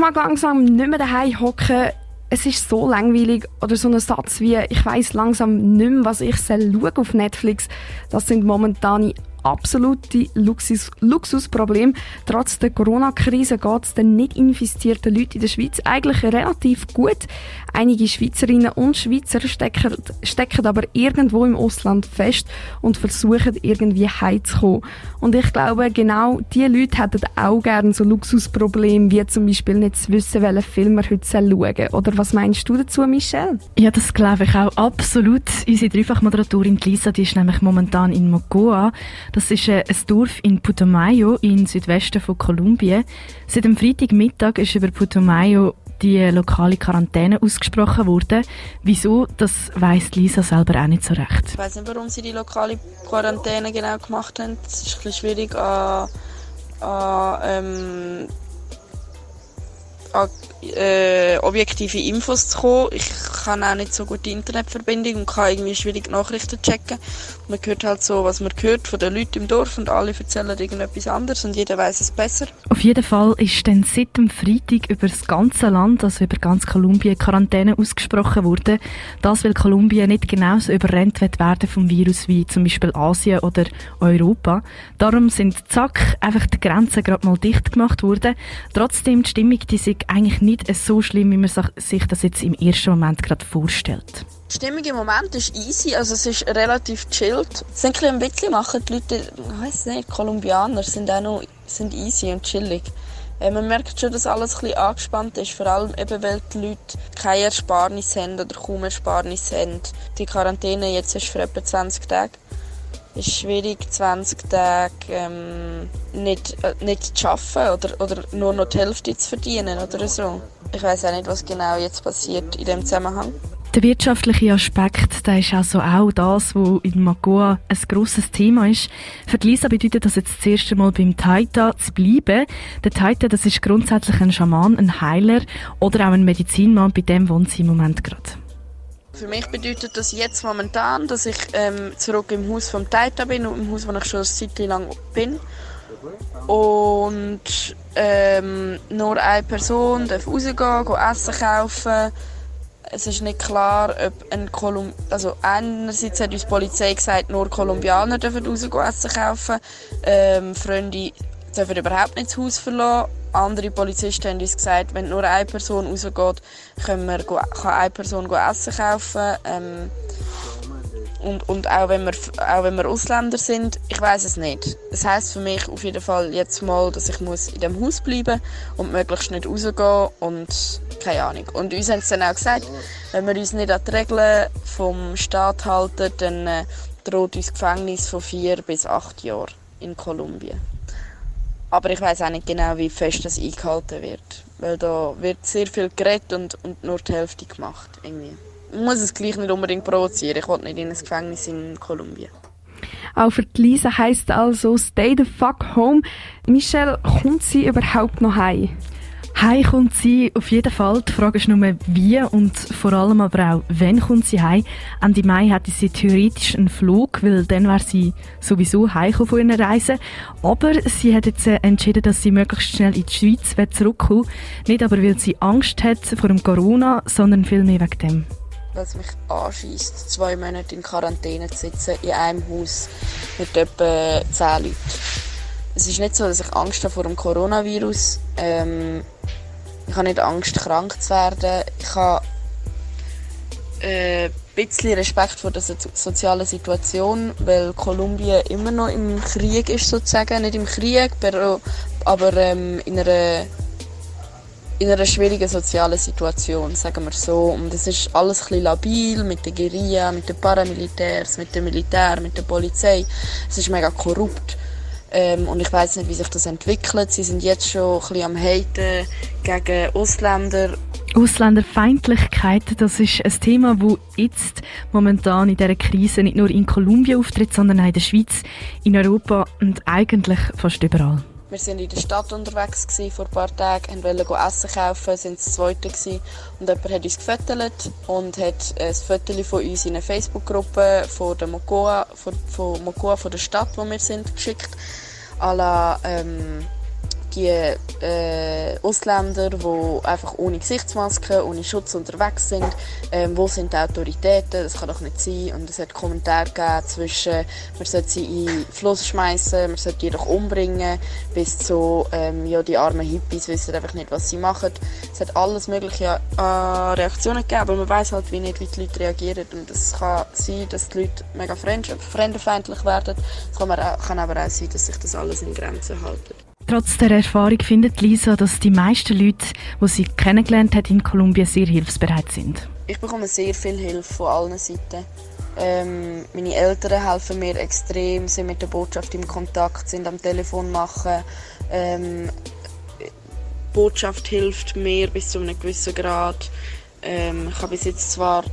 mag langsam nicht mehr daheim hocken. Es ist so langweilig. Oder so ein Satz wie, ich weiß langsam nicht mehr, was ich schaue auf Netflix. Das sind momentane absolute Luxus, Luxusproblem. Trotz der Corona-Krise geht es den nicht infizierten Leuten in der Schweiz eigentlich relativ gut. Einige Schweizerinnen und Schweizer stecken, stecken aber irgendwo im Ausland fest und versuchen irgendwie heimzukommen. Und ich glaube, genau diese Leute hätten auch gerne so Luxusprobleme, wie zum Beispiel nicht zu wissen, welchen Film wir heute schauen Oder was meinst du dazu, Michelle? Ja, das glaube ich auch absolut. Unsere Dreifachmoderatorin Lisa, die ist nämlich momentan in Mogoa. Das ist äh, ein Dorf in Putumayo im Südwesten von Kolumbien. Seit dem Freitagmittag ist über Putumayo die lokale Quarantäne ausgesprochen worden. Wieso, das weiss Lisa selber auch nicht so recht. Ich weiß nicht, warum sie die lokale Quarantäne genau gemacht haben. Es ist ein bisschen schwierig an, an, ähm, an äh, objektive Infos zu kommen. Ich kann auch nicht so gut die Internetverbindung und kann irgendwie schwierig Nachrichten checken. Man hört halt so, was man hört von den Leuten im Dorf und alle erzählen irgendetwas anderes und jeder weiß es besser. Auf jeden Fall ist dann seit dem Freitag über das ganze Land, also über ganz Kolumbien, Quarantäne ausgesprochen worden. Das, weil Kolumbien nicht genauso überrennt wird werden vom Virus wie zum Beispiel Asien oder Europa. Darum sind zack einfach die Grenzen gerade mal dicht gemacht worden. Trotzdem die Stimmung, die sich eigentlich nicht so schlimm, wie man sich das jetzt im ersten Moment gerade vorstellt. Die Stimmung im Moment ist easy, also es ist relativ chillt. Es sind ein bisschen machen die Leute, ich weiß nicht, Kolumbianer sind auch noch sind easy und chillig. Äh, man merkt schon, dass alles ein bisschen angespannt ist, vor allem eben, weil die Leute keine Ersparnis haben oder kaum Ersparnis haben. Die Quarantäne jetzt ist für etwa 20 Tage. Ist schwierig, 20 Tage ähm, nicht, äh, nicht zu arbeiten oder, oder nur noch die Hälfte zu verdienen oder so. Ich weiß auch nicht, was genau jetzt passiert in dem Zusammenhang. Der wirtschaftliche Aspekt, der ist also auch das, was in Magoa ein grosses Thema ist. Für Lisa bedeutet das jetzt das erste Mal beim Taita zu bleiben. Der Taita, das ist grundsätzlich ein Schaman, ein Heiler oder auch ein Medizinmann, bei dem wohnt sie im Moment gerade. Für mich bedeutet das jetzt momentan, dass ich ähm, zurück im Haus vom Taita bin, im Haus, wo ich schon eine Zeit lang bin. Und ähm, nur eine Person darf rausgehen, gehen Essen kaufen. Es ist nicht klar, ob ein Kolum also einerseits hat uns die Polizei gesagt, nur Kolumbianer dürfen rausgehen Essen kaufen. Ähm, Freunde dürfen überhaupt nicht das Haus verlassen. Andere Polizisten haben uns gesagt, wenn nur eine Person rausgeht, können wir, kann eine Person Essen kaufen. Ähm, und, und auch, wenn wir, auch wenn wir Ausländer sind, ich weiß es nicht. Das heißt für mich auf jeden Fall jetzt mal, dass ich muss in dem Haus bleiben und möglichst nicht rausgehen und keine Ahnung. Und uns haben sie dann auch gesagt, wenn wir uns nicht an die Regeln vom Staat halten, dann äh, droht uns Gefängnis von vier bis acht Jahren in Kolumbien. Aber ich weiß auch nicht genau, wie fest das eingehalten wird, weil da wird sehr viel geredet und, und nur die Hälfte gemacht irgendwie muss es gleich nicht unbedingt provozieren. Ich will nicht in ein Gefängnis in Kolumbien. Auch für Lisa heisst also Stay the fuck home. Michelle, kommt sie überhaupt noch heim? Heim kommt sie auf jeden Fall. Die Frage ist nur, wie und vor allem aber auch, wann kommt sie heim. Ende Mai hatte sie theoretisch einen Flug, weil dann wäre sie sowieso heim von ihrer Reise. Aber sie hat jetzt entschieden, dass sie möglichst schnell in die Schweiz zurückkommt. Nicht aber, weil sie Angst hat vor dem Corona, sondern vielmehr wegen dem was mich anschießt, zwei Monate in Quarantäne zu sitzen, in einem Haus mit etwa zehn Leuten. Es ist nicht so, dass ich Angst habe vor dem Coronavirus. Ähm, ich habe nicht Angst, krank zu werden. Ich habe äh, ein bisschen Respekt vor der so sozialen Situation, weil Kolumbien immer noch im Krieg ist, sozusagen. Nicht im Krieg, aber ähm, in einer in einer schwierigen sozialen Situation, sagen wir so. Und es ist alles ein bisschen labil mit der Guerilla, mit den Paramilitärs, mit dem Militär, mit der Polizei. Es ist mega korrupt. Ähm, und ich weiß nicht, wie sich das entwickelt. Sie sind jetzt schon ein bisschen am Haten gegen Ausländer. Ausländerfeindlichkeit, das ist ein Thema, das jetzt momentan in dieser Krise nicht nur in Kolumbien auftritt, sondern auch in der Schweiz, in Europa und eigentlich fast überall. Wir sind in der Stadt unterwegs gewesen, vor ein paar Tagen, wollten Essen kaufen, sind das zweite gewesen, und jemand hat uns gefüttert und hat ein Foto von uns in eine Facebook-Gruppe von der Mokoa, von, von Mokoa, von der Stadt, wo wir sind, geschickt. La, ähm, die äh, Ausländer, die einfach ohne Gesichtsmaske, ohne Schutz unterwegs sind. Ähm, wo sind die Autoritäten? Das kann doch nicht sein. Und es hat Kommentare gegeben zwischen, man sollte sie in den Fluss schmeißen, man sollte die doch umbringen, bis zu, ähm, ja, die armen Hippies wissen einfach nicht, was sie machen. Es hat alles mögliche äh, Reaktionen gegeben, aber man weiß halt wie nicht, wie die Leute reagieren. Und es kann sein, dass die Leute mega fremdenfeindlich werden. Es kann, kann aber auch sein, dass sich das alles in Grenzen hält. Trotz der Erfahrung findet Lisa, dass die meisten Leute, die sie kennengelernt hat in Kolumbien, sehr hilfsbereit sind. Ich bekomme sehr viel Hilfe von allen Seiten. Ähm, meine Eltern helfen mir extrem, sind mit der Botschaft im Kontakt, sind am Telefon machen. Ähm, die Botschaft hilft mir bis zu einem gewissen Grad. Ähm, ich habe bis jetzt zwar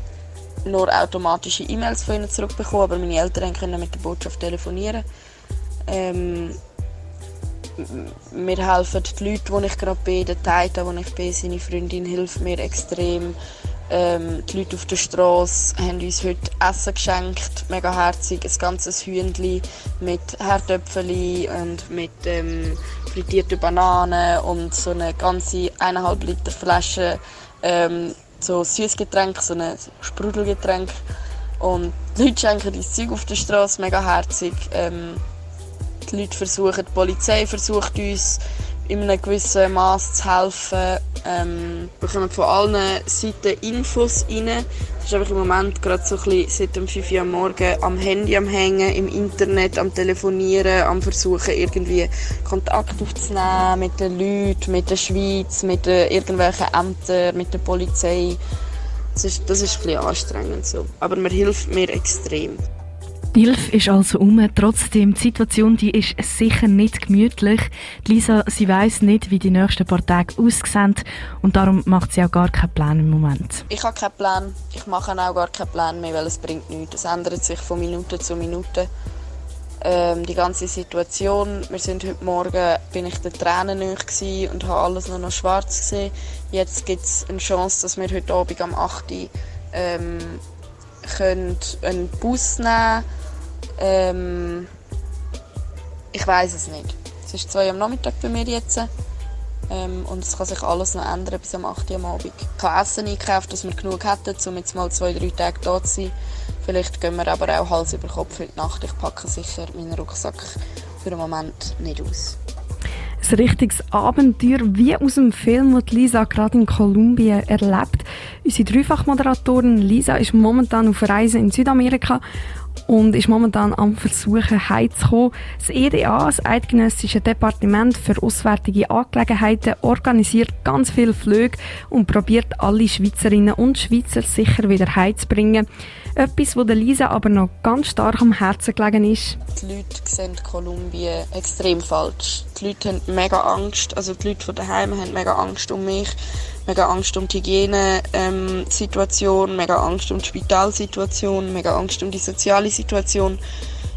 nur automatische E-Mails von ihnen zurückbekommen, aber meine Eltern können mit der Botschaft telefonieren. Ähm, mir helfen die Leute, wo ich gerade bin, der Taita, wo ich bin, seine Freundin hilft mir extrem. Ähm, die Leute auf der Straße haben uns heute Essen geschenkt, mega herzig, ein ganzes Hühnchen mit Herdöpfeli und mit ähm, frittierten Bananen und so eine ganze eineinhalb Liter Flasche ähm, so Süßgetränk, so ein Sprudelgetränk. Und die Leute schenken uns Zeug auf der Straße, mega herzig. Ähm, die Leute versuchen, die Polizei versucht uns in einem gewissen Maß zu helfen. Ähm, wir bekommen von allen Seiten Infos rein. Das ist einfach im Moment gerade so ein bisschen seit dem 5 Uhr am Morgen am Handy am Hängen, im Internet, am Telefonieren, am Versuchen irgendwie Kontakt aufzunehmen mit den Leuten, mit der Schweiz, mit den irgendwelchen Ämtern, mit der Polizei. Das ist, das ist ein bisschen anstrengend so. Aber man hilft mir extrem. Hilfe ist also um. Trotzdem, die Situation die ist sicher nicht gemütlich. Lisa, sie weiß nicht, wie die nächsten paar Tage aussehen und darum macht sie auch gar keinen Plan im Moment. Ich habe keinen Plan. Ich mache auch gar keinen Plan mehr, weil es bringt nichts. Es ändert sich von Minute zu Minute. Ähm, die ganze Situation. Wir sind heute Morgen, bin ich den Tränen und habe alles nur noch schwarz gesehen. Jetzt gibt es eine Chance, dass wir heute Abend am 8. Uhr ähm, einen Bus nehmen können ähm, ich weiß es nicht. Es ist zwei am Nachmittag bei mir jetzt. Ähm, und es kann sich alles noch ändern bis am 8. Uhr am Abend. Ich habe Essen eingekauft, dass wir genug hätten, um jetzt mal zwei, drei Tage da zu sein. Vielleicht gehen wir aber auch Hals über Kopf heute Nacht. Ich packe sicher meinen Rucksack für den Moment nicht aus. Ein richtiges Abenteuer wie aus dem Film, das Lisa gerade in Kolumbien erlebt. Unsere Dreifachmoderatorin Lisa ist momentan auf Reise in Südamerika und ist momentan am Versuchen, heimzukommen. Das EDA, das Eidgenössische Departement für Auswärtige Angelegenheiten, organisiert ganz viele Flüge und probiert alle Schweizerinnen und Schweizer sicher wieder heimzubringen. Etwas, was Lisa aber noch ganz stark am Herzen gelegen ist. Die Leute sehen Kolumbien extrem falsch. Die Leute haben mega Angst, also die Leute von daheim haben mega Angst um mich mega Angst um die Hygiene-Situation, mega Angst um die Spitalsituation, mega Angst um die soziale Situation.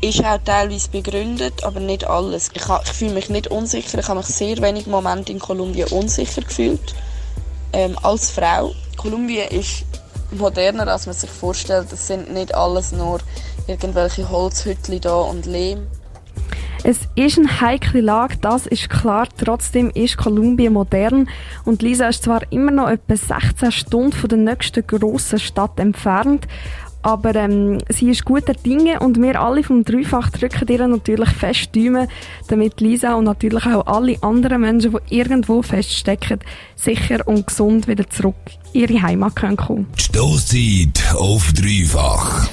Ist auch teilweise begründet, aber nicht alles. Ich, ich fühle mich nicht unsicher. Ich habe mich sehr wenig Momente in Kolumbien unsicher gefühlt. Ähm, als Frau. Kolumbien ist moderner, als man sich vorstellt. Es sind nicht alles nur irgendwelche Holzhütten da und Lehm. Es ist eine heikle Lage, das ist klar. Trotzdem ist Kolumbien modern und Lisa ist zwar immer noch etwa 16 Stunden von der nächsten grossen Stadt entfernt, aber ähm, sie ist guter Dinge und wir alle vom Dreifach drücken ihr natürlich fest Däumen, damit Lisa und natürlich auch alle anderen Menschen, die irgendwo feststecken, sicher und gesund wieder zurück in ihre Heimat können kommen. Stoßzeit auf Dreifach.